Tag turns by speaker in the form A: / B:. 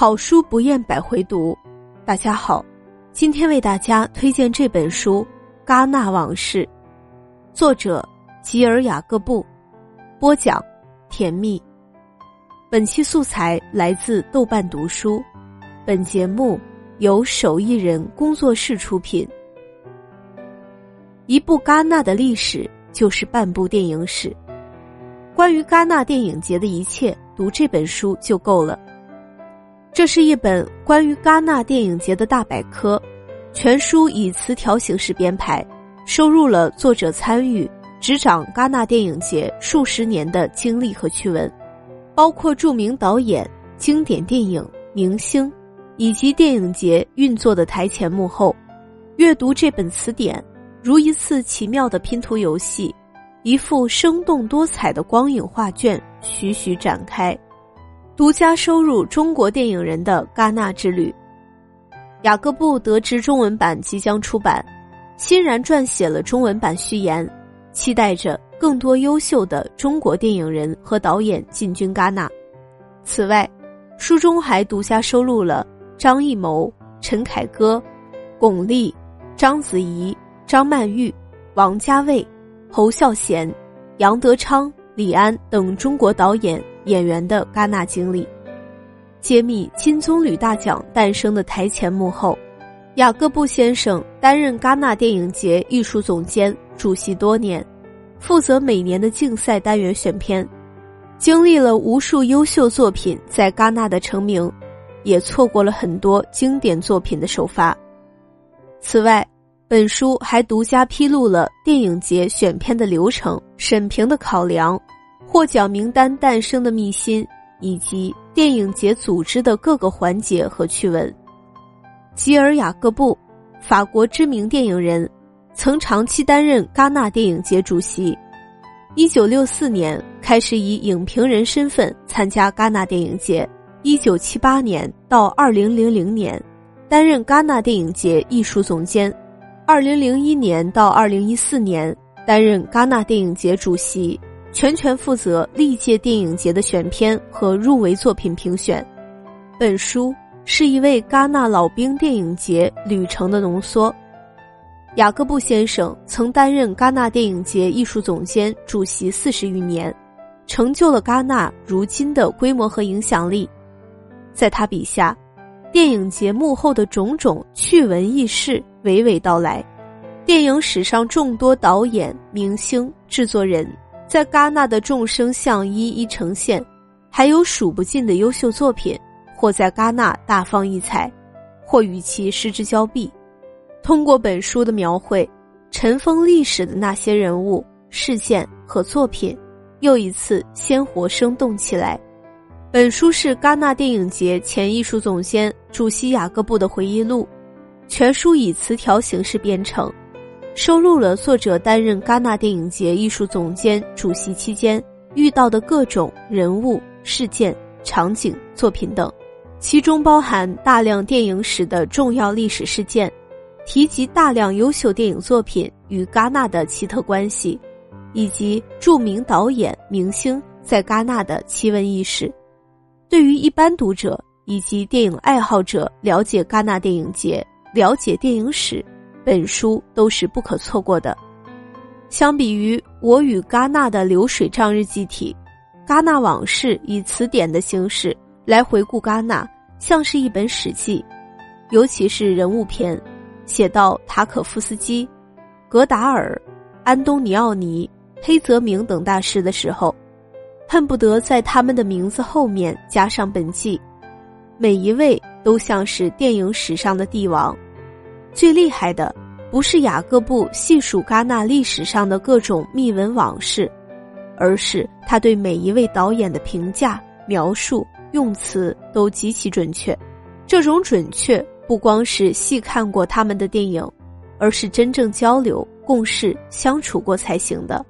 A: 好书不厌百回读，大家好，今天为大家推荐这本书《戛纳往事》，作者吉尔雅各布，播讲甜蜜。本期素材来自豆瓣读书，本节目由手艺人工作室出品。一部戛纳的历史就是半部电影史，关于戛纳电影节的一切，读这本书就够了。这是一本关于戛纳电影节的大百科，全书以词条形式编排，收录了作者参与执掌戛纳电影节数十年的经历和趣闻，包括著名导演、经典电影、明星，以及电影节运作的台前幕后。阅读这本词典，如一次奇妙的拼图游戏，一幅生动多彩的光影画卷徐徐展开。独家收入中国电影人的戛纳之旅。雅各布得知中文版即将出版，欣然撰写了中文版序言，期待着更多优秀的中国电影人和导演进军戛纳。此外，书中还独家收录了张艺谋、陈凯歌、巩俐、章子怡、张曼玉、王家卫、侯孝贤、杨德昌、李安等中国导演。演员的戛纳经历，揭秘金棕榈大奖诞生的台前幕后。雅各布先生担任戛纳电影节艺术总监、主席多年，负责每年的竞赛单元选片，经历了无数优秀作品在戛纳的成名，也错过了很多经典作品的首发。此外，本书还独家披露了电影节选片的流程、审评的考量。获奖名单诞生的秘辛，以及电影节组织的各个环节和趣闻。吉尔雅各布，法国知名电影人，曾长期担任戛纳电影节主席。一九六四年开始以影评人身份参加戛纳电影节，一九七八年到二零零零年担任戛纳电影节艺术总监，二零零一年到二零一四年担任戛纳电影节主席。全权负责历届电影节的选片和入围作品评选。本书是一位戛纳老兵电影节旅程的浓缩。雅各布先生曾担任戛纳电影节艺术总监、主席四十余年，成就了戛纳如今的规模和影响力。在他笔下，电影节幕后的种种趣闻轶事娓娓道来，电影史上众多导演、明星、制作人。在戛纳的众生相一一呈现，还有数不尽的优秀作品，或在戛纳大放异彩，或与其失之交臂。通过本书的描绘，尘封历史的那些人物、事件和作品，又一次鲜活生动起来。本书是戛纳电影节前艺术总监、主席雅各布的回忆录，全书以词条形式编成。收录了作者担任戛纳电影节艺术总监、主席期间遇到的各种人物、事件、场景、作品等，其中包含大量电影史的重要历史事件，提及大量优秀电影作品与戛纳的奇特关系，以及著名导演、明星在戛纳的奇闻异事。对于一般读者以及电影爱好者，了解戛纳电影节、了解电影史。本书都是不可错过的。相比于《我与戛纳的流水账日记体》，《戛纳往事》以词典的形式来回顾戛纳，像是一本史记。尤其是人物篇，写到塔可夫斯基、格达尔、安东尼奥尼、黑泽明等大师的时候，恨不得在他们的名字后面加上本纪。每一位都像是电影史上的帝王。最厉害的，不是雅各布细数戛纳历史上的各种秘闻往事，而是他对每一位导演的评价、描述、用词都极其准确。这种准确不光是细看过他们的电影，而是真正交流、共事、相处过才行的。